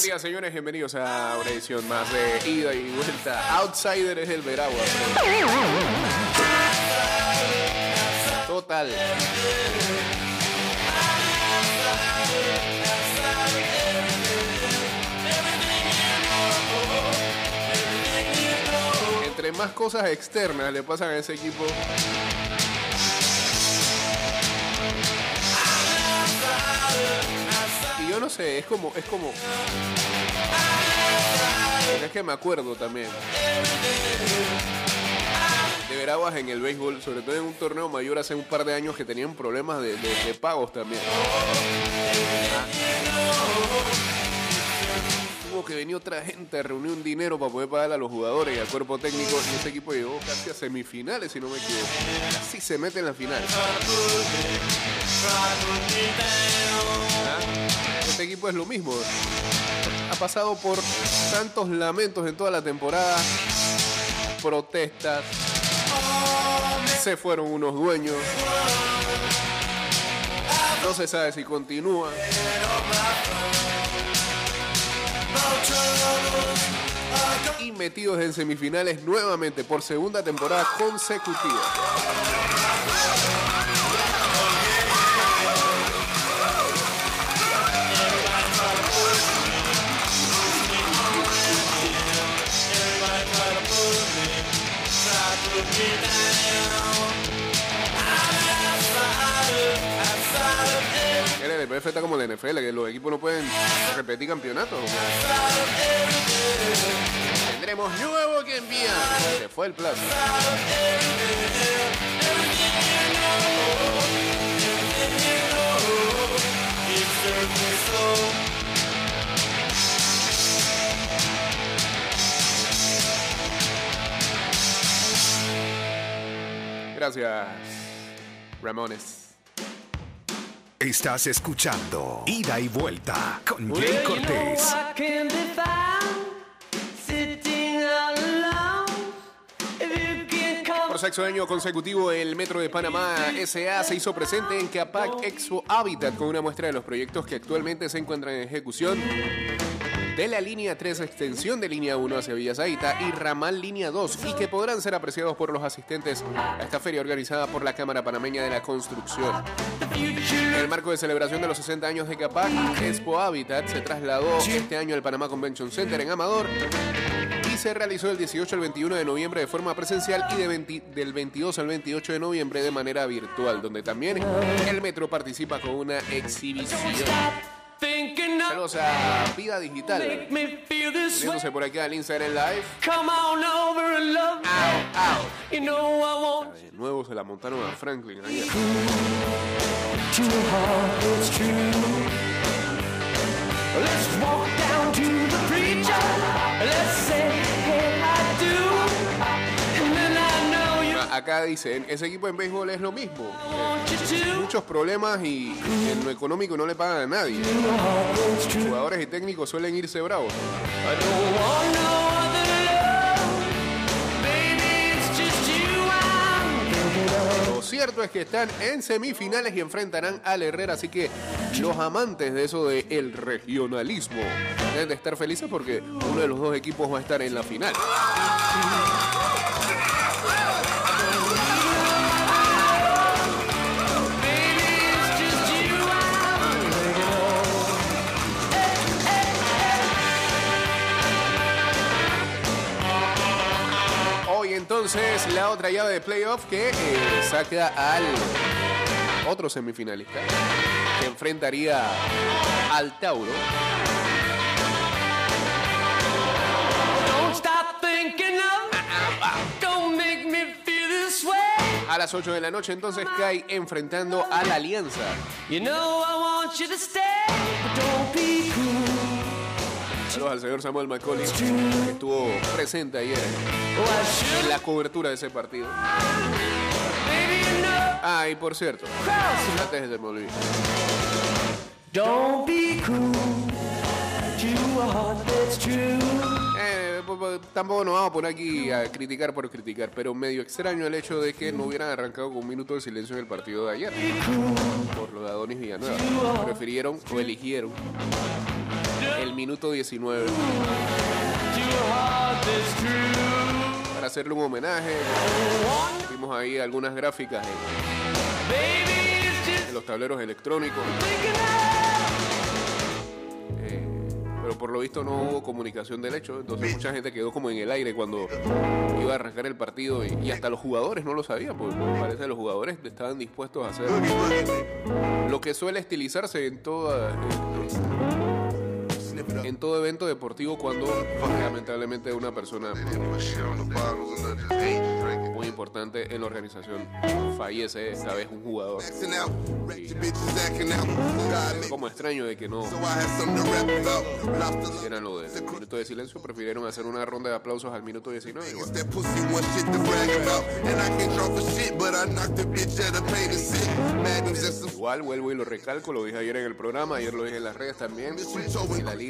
Buen día, señores. Bienvenidos a una edición más de ida y vuelta. Outsider es el Veragua. Total. Entre más cosas externas le pasan a ese equipo, no sé, es como, es como. Es que me acuerdo también. De Veraguas en el béisbol, sobre todo en un torneo mayor hace un par de años que tenían problemas de pagos también. Tuvo que venir otra gente a reunir un dinero para poder pagar a los jugadores y al cuerpo técnico. Y ese equipo llegó casi a semifinales, si no me equivoco. Casi se mete en la final. Este equipo es lo mismo. Ha pasado por tantos lamentos en toda la temporada, protestas, se fueron unos dueños, no se sabe si continúa. Y metidos en semifinales nuevamente por segunda temporada consecutiva. El NPF está como la NFL, que los equipos no pueden repetir campeonatos. Tendremos nuevo campeón. Se fue el plato. Gracias, Ramones. Estás escuchando Ida y Vuelta con Jay Cortés. Por sexto año consecutivo, el Metro de Panamá SA se hizo presente en Capac Expo Habitat con una muestra de los proyectos que actualmente se encuentran en ejecución de la línea 3 extensión de línea 1 hacia Villa Zaita y ramal línea 2 y que podrán ser apreciados por los asistentes a esta feria organizada por la Cámara Panameña de la Construcción. En el marco de celebración de los 60 años de Capac, Expo Habitat se trasladó este año al Panamá Convention Center en Amador y se realizó del 18 al 21 de noviembre de forma presencial y de 20 del 22 al 28 de noviembre de manera virtual, donde también el Metro participa con una exhibición. Saludos a Vida Digital, uniéndose por acá al Instagram Live. De nuevo se la montaron a Franklin ayer. Ah, Acá dicen, ese equipo en béisbol es lo mismo. Muchos problemas y en lo económico no le pagan a nadie. Jugadores y técnicos suelen irse bravos. Lo cierto es que están en semifinales y enfrentarán al Herrera, así que los amantes de eso de el regionalismo deben de estar felices porque uno de los dos equipos va a estar en la final. Hoy entonces la otra llave de playoff que eh, saca al otro semifinalista que enfrentaría al Tauro. A las 8 de la noche entonces cae enfrentando a la Alianza. Saludos al señor Samuel McCauley que estuvo presente ayer en la cobertura de ese partido. Ah, y por cierto, antes de me. Don't be cruel to a heart that's true. Eh, tampoco nos vamos a poner aquí a criticar por criticar, pero medio extraño el hecho de que no hubieran arrancado con un minuto de silencio en el partido de ayer por lo de Adonis Villanueva. Prefirieron o eligieron el minuto 19. to a heart that's true. Para hacerle un homenaje, vimos ahí algunas gráficas en, en los tableros electrónicos. eh, pero por lo visto no hubo comunicación del hecho, entonces mucha gente quedó como en el aire cuando iba a arrancar el partido y, y hasta los jugadores no lo sabían, porque parece que los jugadores estaban dispuestos a hacer lo que suele estilizarse en toda en, en todo evento deportivo cuando lamentablemente una persona muy importante en la organización fallece, esta vez un jugador. Es como extraño de que no hicieran lo del minuto de silencio, prefirieron hacer una ronda de aplausos al minuto 19. y bueno. That pussy one shit to brag about. And I can't draw for shit, but I knocked the bitch at a pain and sit. Magnums and some Igual vuelvo y lo recalco, lo dije ayer en el programa, ayer lo dije en las redes también. Si la liga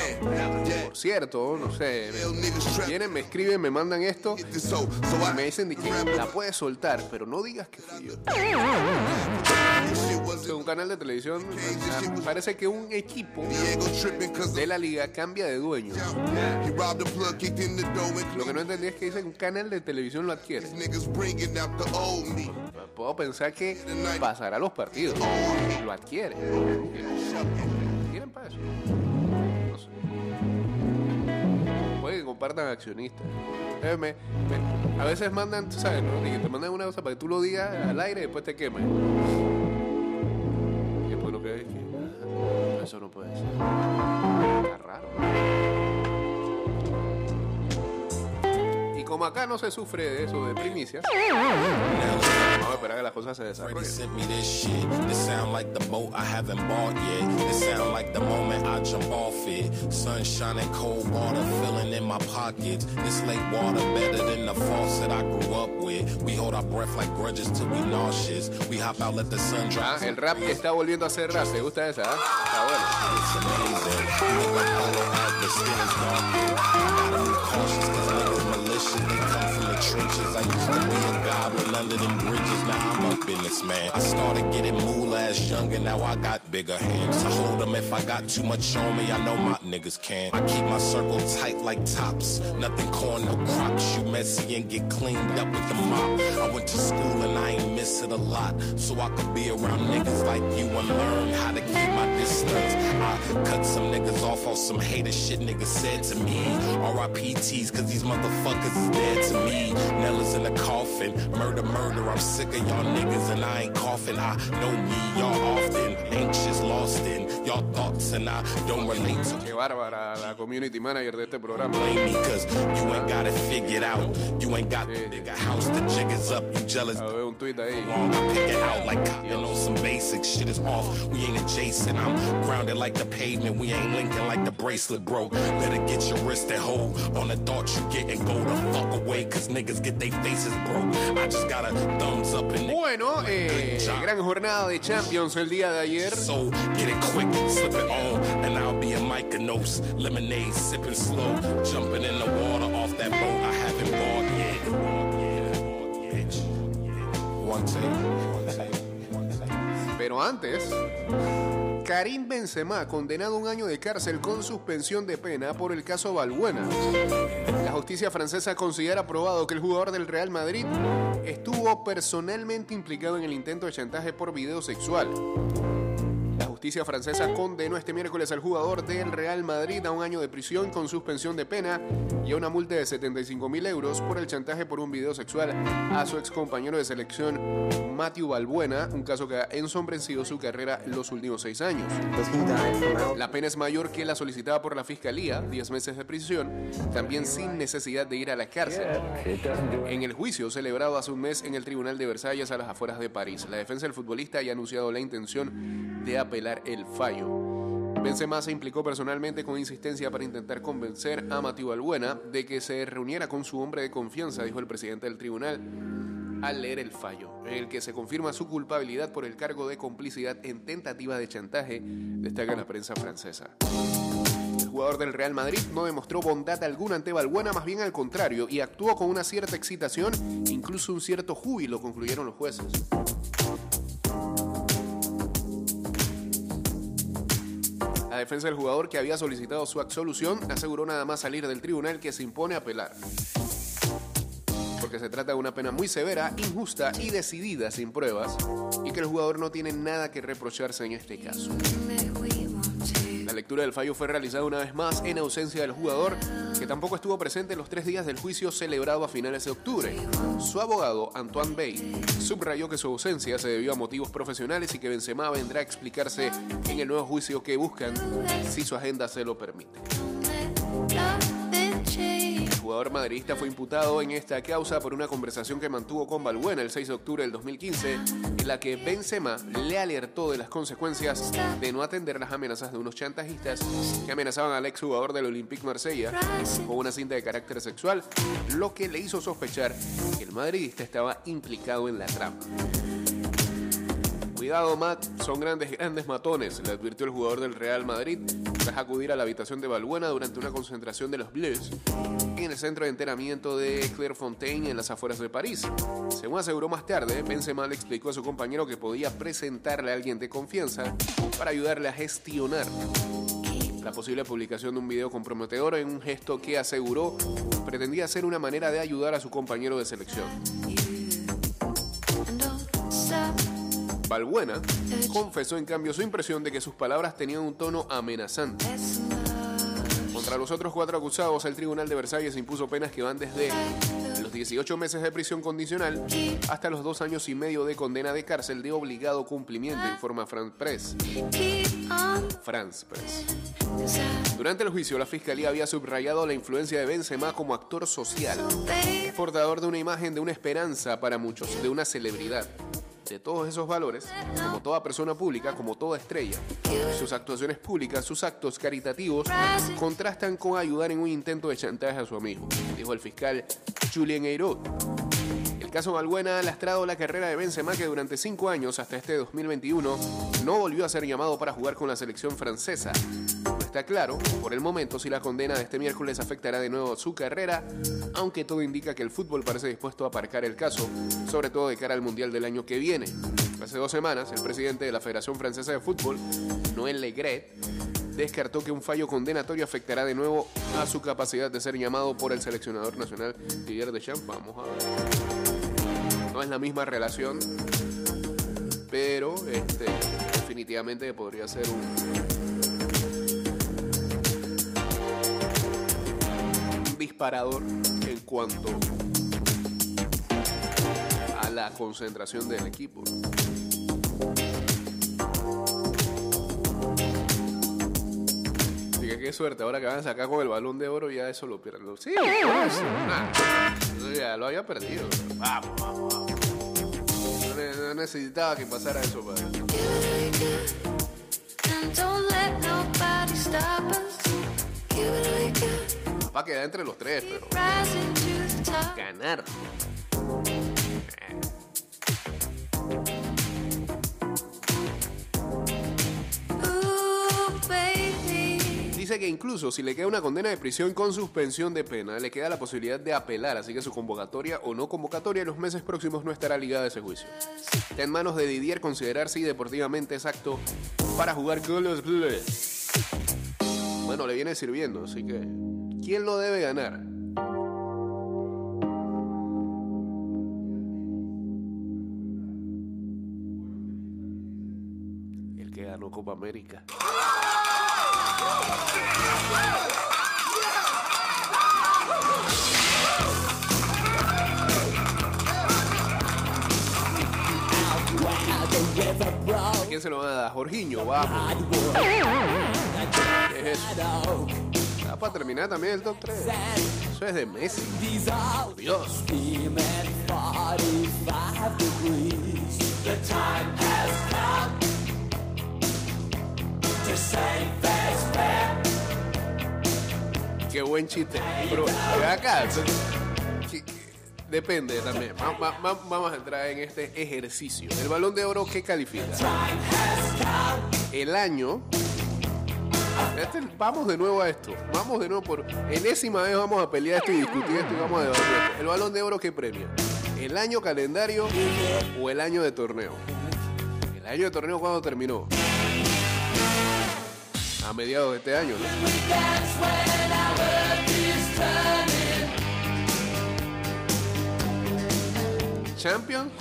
Por cierto, no sé, vienen, me escriben, me mandan esto y me dicen de que la puedes soltar, pero no digas que yo. sea, un canal de televisión, parece que un equipo de la liga cambia de dueño. Lo que no entendí es que dicen un canal de televisión lo adquiere. Puedo pensar que pasará los partidos. Lo adquiere. ¿Quieren para eso? Compartan accionistas. Eh, me- a veces mandan, tú ¿sabes? no? Que te mandan una cosa para que tú lo digas al aire y después te quemen. Y después lo ah, Eso no puede ser. Como acá no se sufre de eso, de primicias, vamos a esperar a que las cosas se desarrollen. Ah, el rap está volviendo a ser rap. ¿Te gusta esa? ah? Está bueno. They come from the trenches. I used to be a goblin under them bridges. Now I'm a businessman. I started getting moolah as young and now I got bigger hands. I hold them if I got too much on me. I know my niggas can. I keep my circle tight like tops. Nothing corn, no crops. You messy and get cleaned up with the mop. I went to school and I ain't miss it a lot. So I could be around niggas like you and learn how to keep my distance. I cut some niggas off on some hater shit niggas said to me. RIPTs, cause these motherfuckers is dead to me. Nella's in the coffin. Murder, murder. I'm sick of y'all niggas and I ain't coughing. I know me, y'all often. Anxious, lost in y'all thoughts and I don't relate to Qué bárbara la community manager de este programa. blame me cause you ain't got it figured out. You ain't got the bigger house, the jiggers up, you jealous. Ah, A ver un tweet ahí. I pick it out like cotton on some basic shit is off. We ain't adjacent. I'm grounded like the pavement. We ain't linking like the bracelet, bro. Better get your wrist and hold on the thoughts you get and go the fuck away, cause niggas get their faces broke. I just got a thumbs up and Bueno, eh, gran jornada de Champions el día de ayer. So get it quick, slip it on, and I'll be in Mykonos. Lemonade sipping slow, jumping in the water off that boat I haven't bought yet. One take, one take, one take. Pero antes, Karim Benzema condenado a un año de cárcel con suspensión de pena por el caso Balbuena. La justicia francesa considera probado que el jugador del Real Madrid estuvo personalmente implicado en el intento de chantaje por video sexual. Justicia francesa condenó este miércoles al jugador del Real Madrid a un año de prisión con suspensión de pena y a una multa de 75 mil euros por el chantaje por un video sexual a su ex compañero de selección Matthew Balbuena, un caso que ha ensombrecido su carrera los últimos seis años. La pena es mayor que la solicitada por la fiscalía, 10 meses de prisión, también sin necesidad de ir a la cárcel. En el juicio celebrado hace un mes en el Tribunal de Versalles a las afueras de París, la defensa del futbolista ha anunciado la intención de apelar el fallo. Benzema se implicó personalmente con insistencia para intentar convencer a Mathieu Balbuena de que se reuniera con su hombre de confianza, dijo el presidente del tribunal al leer el fallo, en el que se confirma su culpabilidad por el cargo de complicidad en tentativa de chantaje, destaca la prensa francesa. El jugador del Real Madrid no demostró bondad alguna ante Balbuena, más bien al contrario, y actuó con una cierta excitación, incluso un cierto júbilo, concluyeron los jueces. Defensa del jugador que había solicitado su absolución aseguró nada más salir del tribunal que se impone apelar. Porque se trata de una pena muy severa, injusta y decidida sin pruebas, y que el jugador no tiene nada que reprocharse en este caso. Lectura del fallo fue realizada una vez más en ausencia del jugador, que tampoco estuvo presente en los tres días del juicio celebrado a finales de octubre. Su abogado, Antoine Bay, subrayó que su ausencia se debió a motivos profesionales y que Benzema vendrá a explicarse en el nuevo juicio que buscan si su agenda se lo permite. El jugador madridista fue imputado en esta causa por una conversación que mantuvo con Balbuena el 6 de octubre del 2015, en la que Benzema le alertó de las consecuencias de no atender las amenazas de unos chantajistas que amenazaban al exjugador del Olympique Marsella con una cinta de carácter sexual, lo que le hizo sospechar que el madridista estaba implicado en la trama. Cuidado, Matt, son grandes, grandes matones, le advirtió el jugador del Real Madrid tras acudir a la habitación de Balbuena durante una concentración de los Blues en el centro de entrenamiento de Clairefontaine en las afueras de París. Según aseguró más tarde, Benzema le explicó a su compañero que podía presentarle a alguien de confianza para ayudarle a gestionar la posible publicación de un video comprometedor en un gesto que aseguró pretendía ser una manera de ayudar a su compañero de selección. Balbuena confesó en cambio su impresión de que sus palabras tenían un tono amenazante. Contra los otros cuatro acusados, el Tribunal de Versalles impuso penas que van desde los 18 meses de prisión condicional hasta los dos años y medio de condena de cárcel de obligado cumplimiento, informa France Press. France Press. Durante el juicio, la fiscalía había subrayado la influencia de Benzema como actor social, portador de una imagen de una esperanza para muchos, de una celebridad de todos esos valores, como toda persona pública, como toda estrella. Sus actuaciones públicas, sus actos caritativos, contrastan con ayudar en un intento de chantaje a su amigo, dijo el fiscal Julien. El caso Balbuena ha lastrado la carrera de Benzema que durante cinco años, hasta este 2021, no volvió a ser llamado para jugar con la selección francesa. Está claro, por el momento, si la condena de este miércoles afectará de nuevo su carrera, aunque todo indica que el fútbol parece dispuesto a aparcar el caso, sobre todo de cara al Mundial del año que viene. Hace dos semanas, el presidente de la Federación Francesa de Fútbol, Noël Legret, descartó que un fallo condenatorio afectará de nuevo a su capacidad de ser llamado por el seleccionador nacional Didier Deschamps. Vamos a ver. No es la misma relación, pero este, definitivamente podría ser un, en cuanto a la concentración del equipo. Qué suerte, ahora que van a sacar con el balón de oro ya eso lo pierden. Sí, ah, ya lo había perdido. Vamos, vamos, vamos. No, ne- no necesitaba que pasara eso Para quedar entre los tres, pero ganar. Dice que incluso si le queda una condena de prisión con suspensión de pena, le queda la posibilidad de apelar, así que su convocatoria o no convocatoria en los meses próximos no estará ligada a ese juicio. Está en manos de Didier considerar si deportivamente es apto para jugar con los Blues. Bueno, le viene sirviendo, así que ¿quién lo debe ganar? El que ganó Copa América. ¿A quién se lo van a dar? Jorginho, vamos. ¿Qué es eso? Para terminar también el top 3. Eso es de Messi. Dios. Qué buen chiste. Pero acá. Depende también. Va- vamos a entrar en este ejercicio. El balón de oro, ¿qué califica? El año. Este- vamos de nuevo a esto. Vamos de nuevo por enésima vez vamos a pelear esto y discutir esto y vamos a debatir. El balón de oro, ¿qué premia? ¿El año calendario o el año de torneo? El año de torneo, ¿cuándo terminó? A mediados de este año, ¿no? Champion,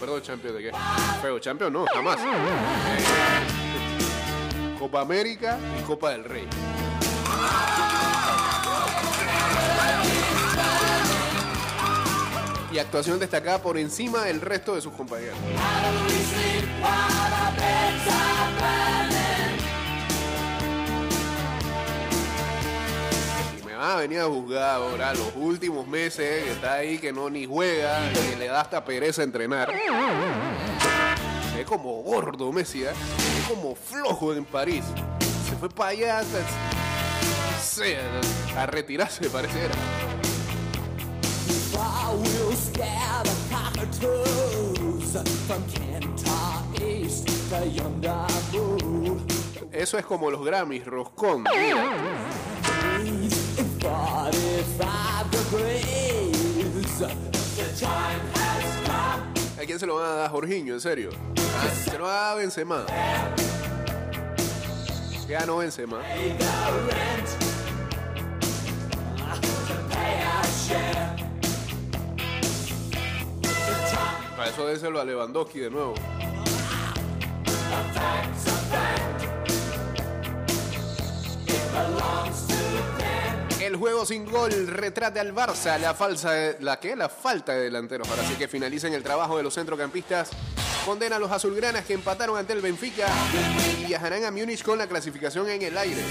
perdón, Champion de qué? Pero Champion no, jamás. Copa América y Copa del Rey. Y actuación destacada por encima del resto de sus compañeros. Y me va a venir a juzgar ahora los últimos meses que está ahí, que no ni juega, que le da hasta pereza entrenar. Es como gordo Messi, ¿eh? es como flojo en París. Se fue para allá hasta, no sé, a retirarse pareciera. Eso es como los Grammys, roscón. Mira, In 45 degrees. The time has come. ¿A quién se lo van a dar, Jorginho? ¿En serio? Ah, Se lo va a dar a Benzema. Ya no Benzema. Para eso déselo a Lewandowski de nuevo. El juego sin gol retrata al Barça, la falsa, la que la falta de delanteros. Ahora sí que finalicen el trabajo de los centrocampistas. Condena a los azulgranas que empataron ante el Benfica y viajarán a Múnich con la clasificación en el aire.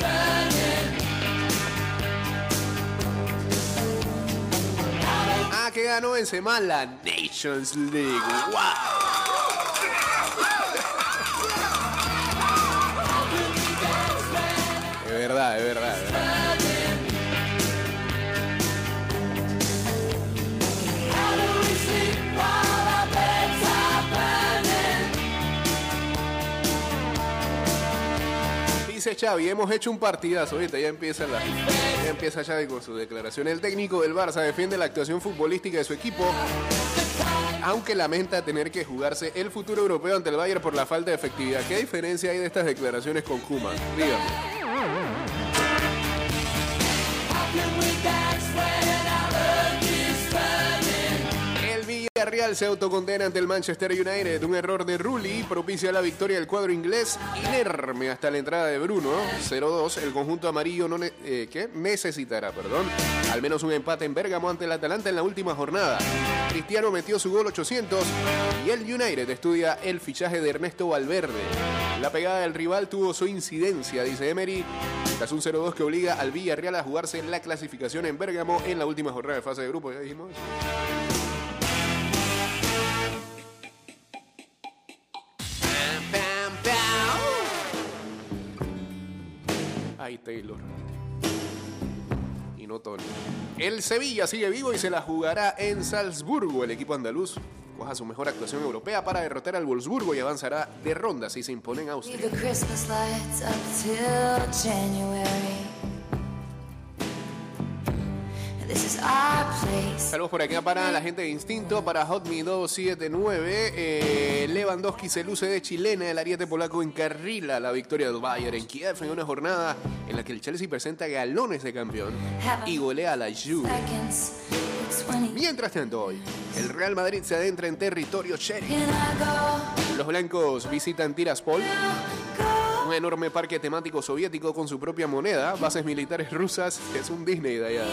Ah, que ganó Benzema la Nations League. ¡Wow! Es verdad, es verdad, es verdad. Dice Xavi, hemos hecho un partidazo. Ahorita ya empieza la, ya empieza Xavi con su declaración. El técnico del Barça defiende la actuación futbolística de su equipo, aunque lamenta tener que jugarse el futuro europeo ante el Bayern por la falta de efectividad. ¿Qué diferencia hay de estas declaraciones con Kuma? Dígame. Villarreal se autocondena ante el Manchester United. Un error de Rulli propicia la victoria del cuadro inglés inerme hasta la entrada de Bruno. 0-2. El conjunto amarillo no ne- eh, necesitará perdón, al menos un empate en Bérgamo ante el Atalanta en la última jornada. Cristiano metió su gol 800 y el United estudia el fichaje de Ernesto Valverde. La pegada del rival tuvo su incidencia, dice Emery, tras un 0-2 que obliga al Villarreal a jugarse la clasificación en Bérgamo en la última jornada de fase de grupo, ya dijimos. Taylor. Y no Tony. El Sevilla sigue vivo y se la jugará en Salzburgo. El equipo andaluz coja su mejor actuación europea para derrotar al Wolfsburgo y avanzará de ronda si se impone en Austria. Saludos por acá para la gente de Instinto, para Hotme 279. Eh, Lewandowski se luce de chilena. El ariete polaco encarrila la victoria del Bayern en Kiev en una jornada en la que el Chelsea presenta galones de campeón y golea a la Juve. Seconds, it's 20. Mientras tanto, hoy, el Real Madrid se adentra en territorio sheriff. Los blancos visitan Tiraspol. Un enorme parque temático soviético con su propia moneda, bases militares rusas, es un Disney de allá,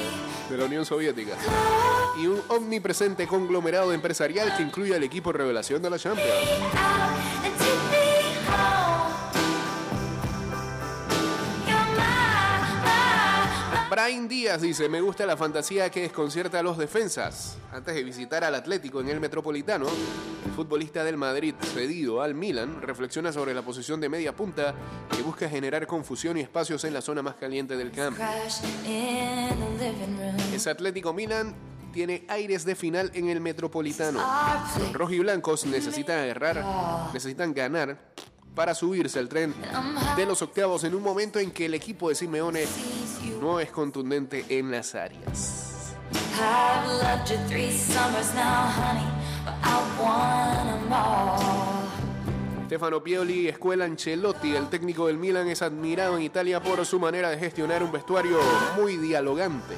de la Unión Soviética, y un omnipresente conglomerado empresarial que incluye al equipo revelación de la Champions. Efraín Díaz dice, me gusta la fantasía que desconcierta a los defensas. Antes de visitar al Atlético en el Metropolitano, el futbolista del Madrid cedido al Milan reflexiona sobre la posición de media punta que busca generar confusión y espacios en la zona más caliente del campo. Ese Atlético Milan tiene aires de final en el Metropolitano. Los rojiblancos necesitan agarrar, necesitan ganar para subirse al tren de los octavos en un momento en que el equipo de Simeone no es contundente en las áreas. 'em. Stefano Pioli, escuela Ancelotti, el técnico del Milan, es admirado en Italia por su manera de gestionar un vestuario muy dialogante.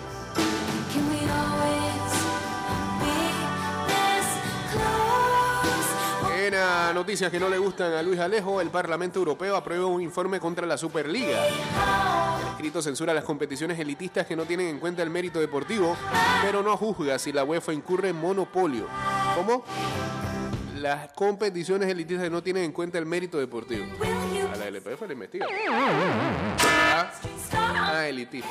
Noticias que no le gustan a Luis Alejo, el Parlamento Europeo aprueba un informe contra la Superliga. El escrito censura las competiciones elitistas que no tienen en cuenta el mérito deportivo, pero no juzga si la UEFA incurre en monopolio. ¿Cómo? Las competiciones elitistas no tienen en cuenta el mérito deportivo. A la LPF le investiga. Ah, ah, elitista.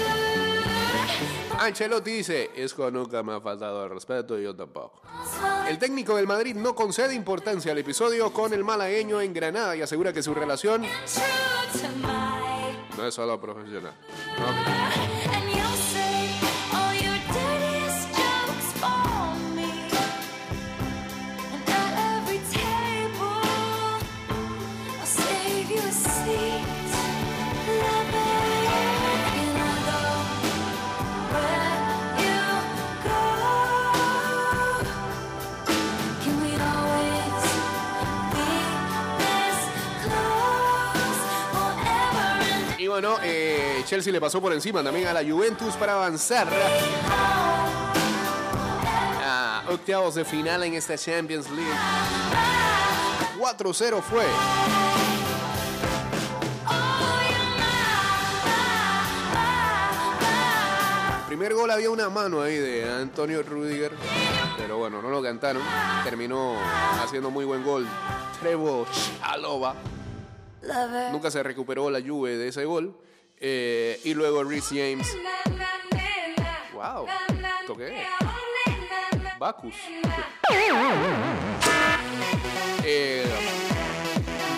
Take Ancelotti dice, eso nunca me ha faltado el respeto y yo tampoco. El técnico del Madrid no concede importancia al episodio con el malagueño en Granada y asegura que su relación no es solo profesional. And bueno, eh, Chelsea le pasó por encima también a la Juventus para avanzar a octavos de final en esta Champions League. 4-0 fue. Primer gol había una mano ahí de Antonio Rudiger, pero bueno, no lo cantaron. Terminó haciendo muy buen gol. Trevo Chalova. Nunca se recuperó la Juve de ese gol. Eh, y luego Rhys James. Wow. ¿Esto qué es? Bacchus. Eh,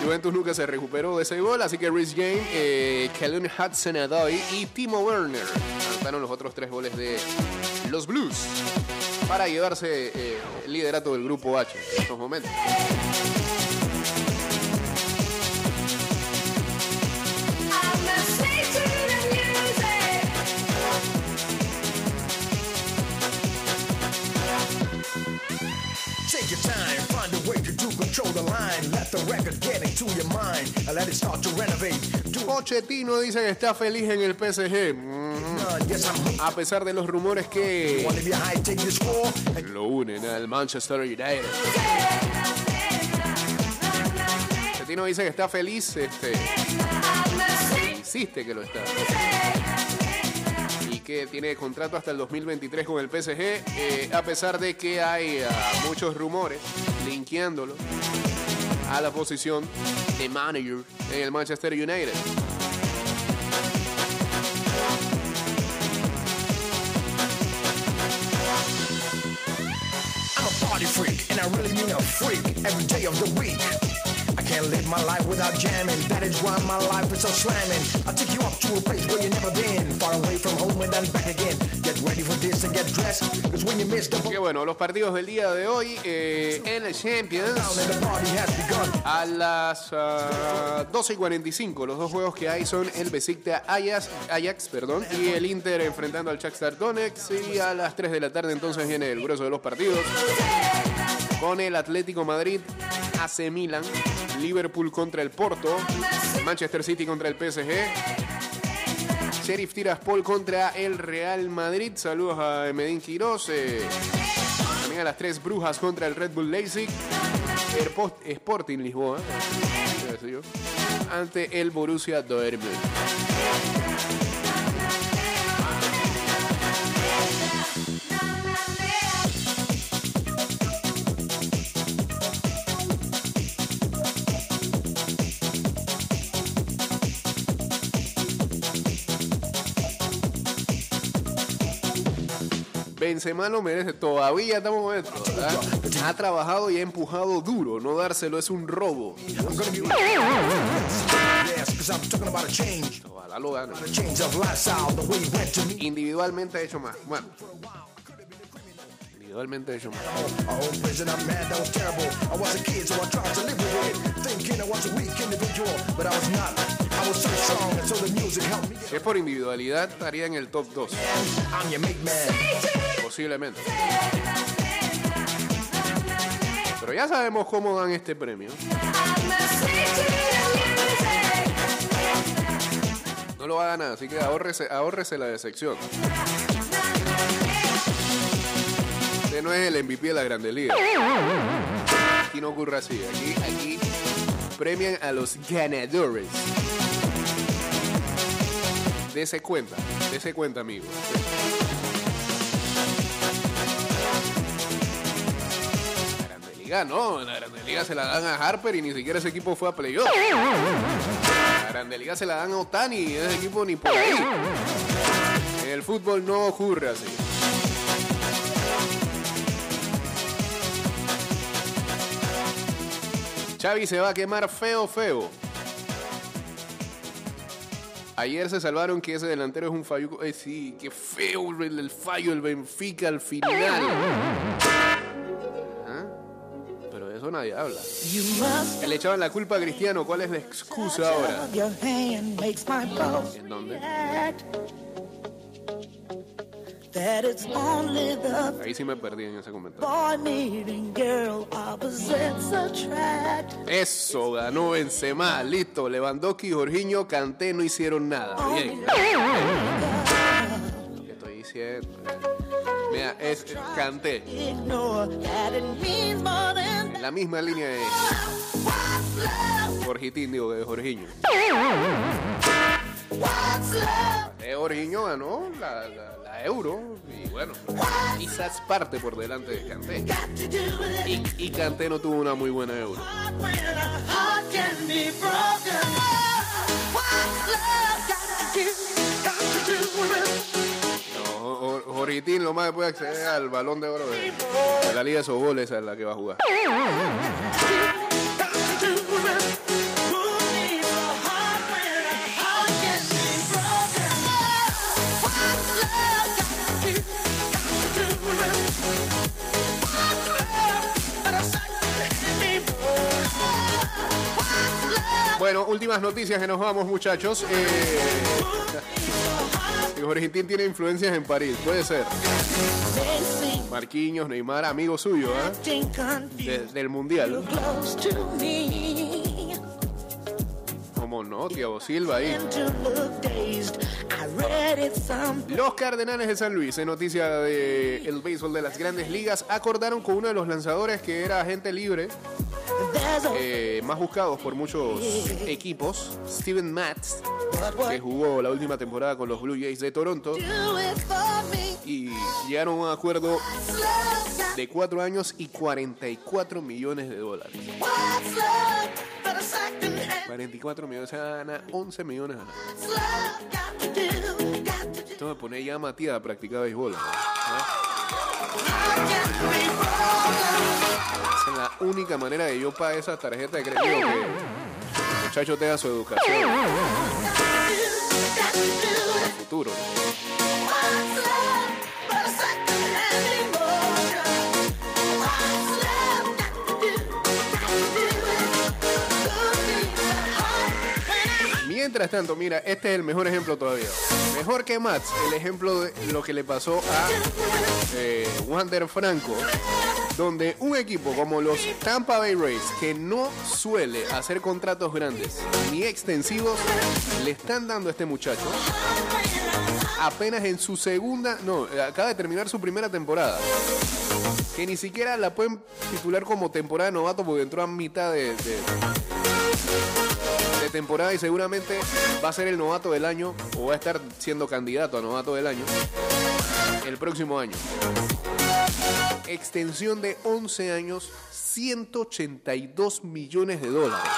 Juventus nunca se recuperó de ese gol, así que Rhys James, eh, Hudson-Odoi y Timo Werner anotaron los otros tres goles de los Blues para llevarse eh, el liderato del grupo H en estos momentos. Control the line. Let the record get into your mind and let it start to renovate. Do Pochettino dice que está feliz en el PSG. Mm, A pesar de los rumores que the lo unen al Manchester United. Pochettino dice que está feliz, este, insiste que lo está. Y que tiene contrato hasta el 2023 con el PSG, eh, a pesar de que hay ah, muchos rumores linkeándolo a la posición de manager en el Manchester United. I'm a party freak, and I really mean a freak every day of the week. I can't live my life without jamming. That is why my life is so slamming. I'll take you up to a place where you've never been. Far away from home and then back again. Get ready for this and get dressed. Cause when you miss the Que bueno, los partidos del día de hoy eh, en el Champions. A las ah, 12 y 45, los dos juegos que hay son el Besiktas Ajax, Ajax perdón, y el Inter enfrentando al Shakhtar Donetsk. Y a las 3 de la tarde entonces viene el grueso de los partidos con el Atlético Madrid, AC Milan, Liverpool contra el Porto, Manchester City contra el PSG. Sheriff Tiraspol contra el Real Madrid. Saludos a Medín Quirós. eh, también a las 3 Brujas contra el Red Bull Leipzig. El Post- Sporting Lisboa. yo, Ante el Borussia Dortmund. Benzema lo merece, todavía estamos con esto. ¿verdad? Ha trabajado y ha empujado duro, no dárselo es un robo. Ojalá lo gane. Individualmente ha hecho más. Bueno. Individualmente ha hecho más. Si es por individualidad, estaría en el top 2. I'm your make man. Posiblemente. Pero ya sabemos cómo dan este premio. No lo va a ganar, así que ahórrese, ahórrese la decepción. Este no es el MVP de la Grande Liga. Aquí no ocurre así. Aquí, aquí premian a los ganadores. Dese cuenta, dese cuenta, amigo. La Grande Liga no, la Grande Liga se la dan a Harper y ni siquiera ese equipo fue a playoff. La Grande Liga se la dan a Otani y ese equipo ni por ahí. En el fútbol no ocurre así. Xavi se va a quemar feo, feo. Ayer se salvaron que ese delantero es un fallo. Eh, sí, qué feo el, el fallo del Benfica al final. ¿Ah? Pero de eso nadie habla. Le echaban la culpa a Cristiano. ¿Cuál es la excusa ahora? ¿En dónde? That it's only the Ahí sí me perdí en ese comentario. boy meeting girl opposites attract. Eso, ganó Benzema. Listo. Lewandowski Jorginho Canté no hicieron nada. Bien. Lo que estoy diciendo. Mira, es Canté. Ignore that it means more than En la misma línea de what's love. Jorgitín, digo, de Jorginho. What's love? Eh, Jorginho ganó la, la- la Euro y bueno, quizás parte por delante de Canté. Y, y Kanté no tuvo una muy buena Euro. When a heart can be broken. What's love got to do? Got to do with it. No, Jo- Jo- Jorgitín lo más que puede acceder al balón de oro de, de la Liga de Sobol, esa es la que va a jugar. Bueno, últimas noticias que nos vamos, muchachos. Eh, Jorgitín tiene influencias en París, puede ser. Marquinhos, Neymar, amigo suyo, confused. De- del Mundial. Como no, Thiago Silva ahí. Los Cardenales de San Luis, en noticia del el béisbol de las grandes ligas, acordaron con uno de los lanzadores que era agente libre, eh, más buscados por muchos equipos, Steven Matz, que jugó la última temporada con los Blue Jays de Toronto, y llegaron a un acuerdo de cuatro años y 44 millones de dólares. 44 millones, o sea, gana 11 millones to do. Esto me pone ya a Matías a practicar béisbol. Esa es la única manera de yo pagar esa tarjeta de crédito que el muchacho tenga su educación el futuro. Mientras tanto, mira, este es el mejor ejemplo todavía. Mejor que Mats, el ejemplo de lo que le pasó a eh, Wander Franco, donde un equipo como los Tampa Bay Rays, que no suele hacer contratos grandes ni extensivos, le están dando a este muchacho apenas en su segunda, no, acaba de terminar su primera temporada. Que ni siquiera la pueden titular como temporada de novato porque entró a mitad de, temporada y seguramente va a ser el novato del año o va a estar siendo candidato a novato del año el próximo año. Extensión de 11 años, 182 millones de dólares.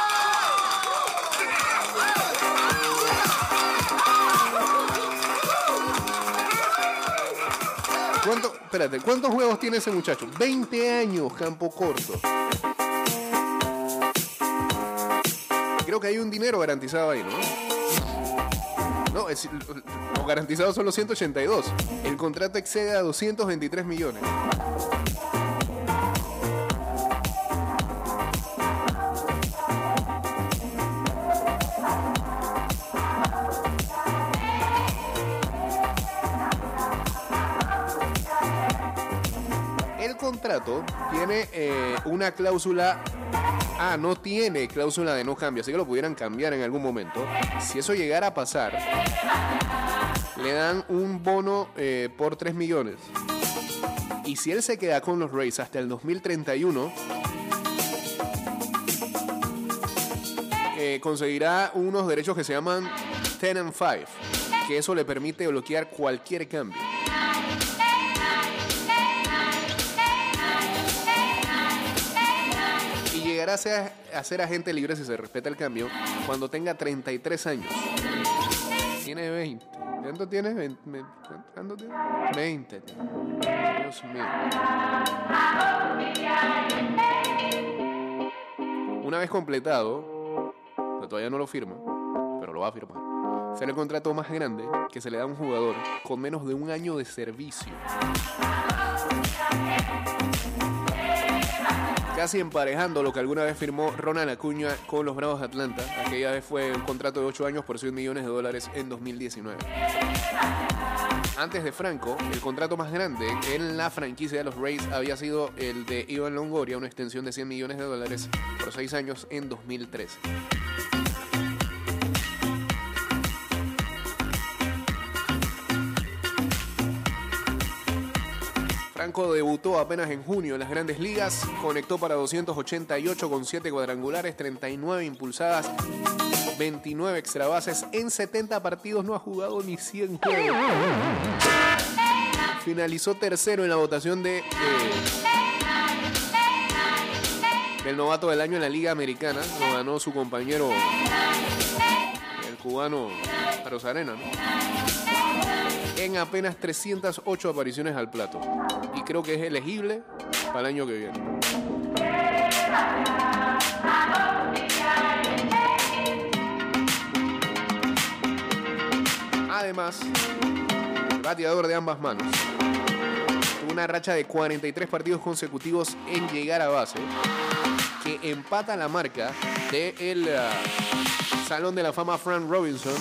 ¿Cuánto? espérate, ¿cuántos juegos tiene ese muchacho? 20 años, campo corto. Que hay un dinero garantizado ahí, ¿no? No, es, lo garantizado son los 182. El contrato excede a 223 millones. El contrato tiene eh, una cláusula. Ah, no tiene cláusula de no cambio, así que lo pudieran cambiar en algún momento. Si eso llegara a pasar, le dan un bono eh, por 3 millones. Y si él se queda con los Rays hasta el 2031, eh, conseguirá unos derechos que se llaman 10 and 5, que eso le permite bloquear cualquier cambio. Llegará a ser, a agente libre si se respeta el cambio cuando tenga 33 años. Tiene 20. ¿Cuánto tiene? 20. ¿Cuánto tiene? 20. Dios mío. Una vez completado, todavía no lo firma, pero lo va a firmar. Será el contrato más grande que se le da a un jugador con menos de un año de servicio. Casi emparejando lo que alguna vez firmó Ronald Acuña con los Bravos de Atlanta. Aquella vez fue un contrato de 8 años por 100 millones de dólares en 2019. Antes de Franco, el contrato más grande en la franquicia de los Rays había sido el de Ivan Longoria, una extensión de 100 millones de dólares por 6 años en 2013. Franco debutó apenas en junio en las grandes ligas, conectó para 288 con 7 cuadrangulares, 39 impulsadas, 29 extra bases. En 70 partidos no ha jugado ni 100 juegos. Finalizó tercero en la votación de, eh, del novato del año en la Liga Americana. Lo ganó su compañero, el cubano Rosarena, ¿no? En apenas 308 apariciones al plato. Y creo que es elegible para el año que viene. Además, el bateador de ambas manos tuvo una racha de 43 partidos consecutivos en llegar a base, que empata la marca del Salón de la Fama Frank Robinson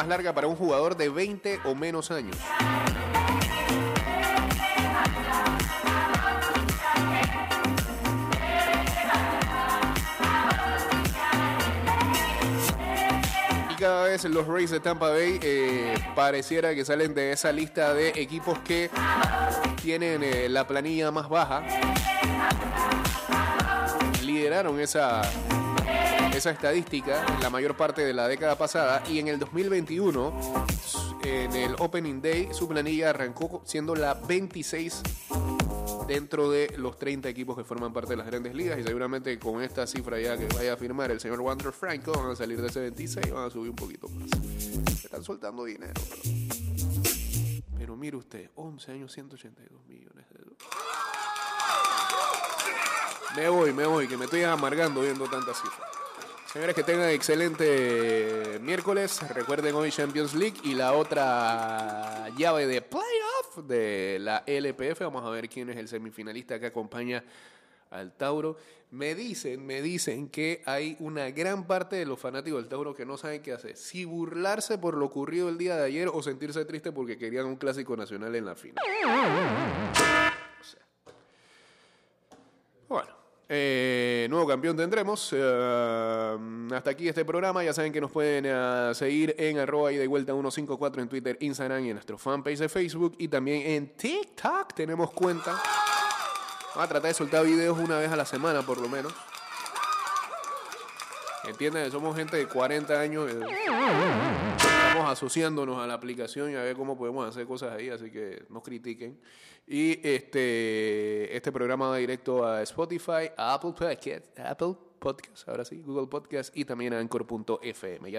más larga para un jugador de 20 o menos años. Y cada vez los Rays de Tampa Bay eh, pareciera que salen de esa lista de equipos que tienen eh, la planilla más baja. Lideraron esa esa estadística en la mayor parte de la década pasada y en el 2021, en el Opening Day, su planilla arrancó siendo la 26 dentro de los 30 equipos que forman parte de las grandes ligas y seguramente con esta cifra ya que vaya a firmar el señor Wander Franco van a salir de ese 26 y van a subir un poquito más. Se están soltando dinero. Pero, pero mire usted, 11 años, 182 millones de dólares. Me voy, me voy, que me estoy amargando viendo tantas cifras. Señores, que tengan excelente miércoles. Recuerden hoy Champions League y la otra llave de playoff de la LPF. Vamos a ver quién es el semifinalista que acompaña al Tauro. Me dicen, me dicen que hay una gran parte de los fanáticos del Tauro que no saben qué hacer. Si burlarse por lo ocurrido el día de ayer o sentirse triste porque querían un clásico nacional en la final. Eh, nuevo campeón tendremos. Eh, hasta aquí este programa. Ya saben que nos pueden eh, seguir en arroba y de vuelta 154 en Twitter, Instagram y en nuestro fanpage de Facebook. Y también en TikTok tenemos cuenta. Vamos a tratar de soltar videos una vez a la semana por lo menos. Entienden, somos gente de 40 años. Asociándonos a la aplicación y a ver cómo podemos hacer cosas ahí, así que no critiquen. Y este, este programa va directo a Spotify, a Apple Podcast, Apple Podcast, ahora sí, Google Podcast y también a Anchor.fm.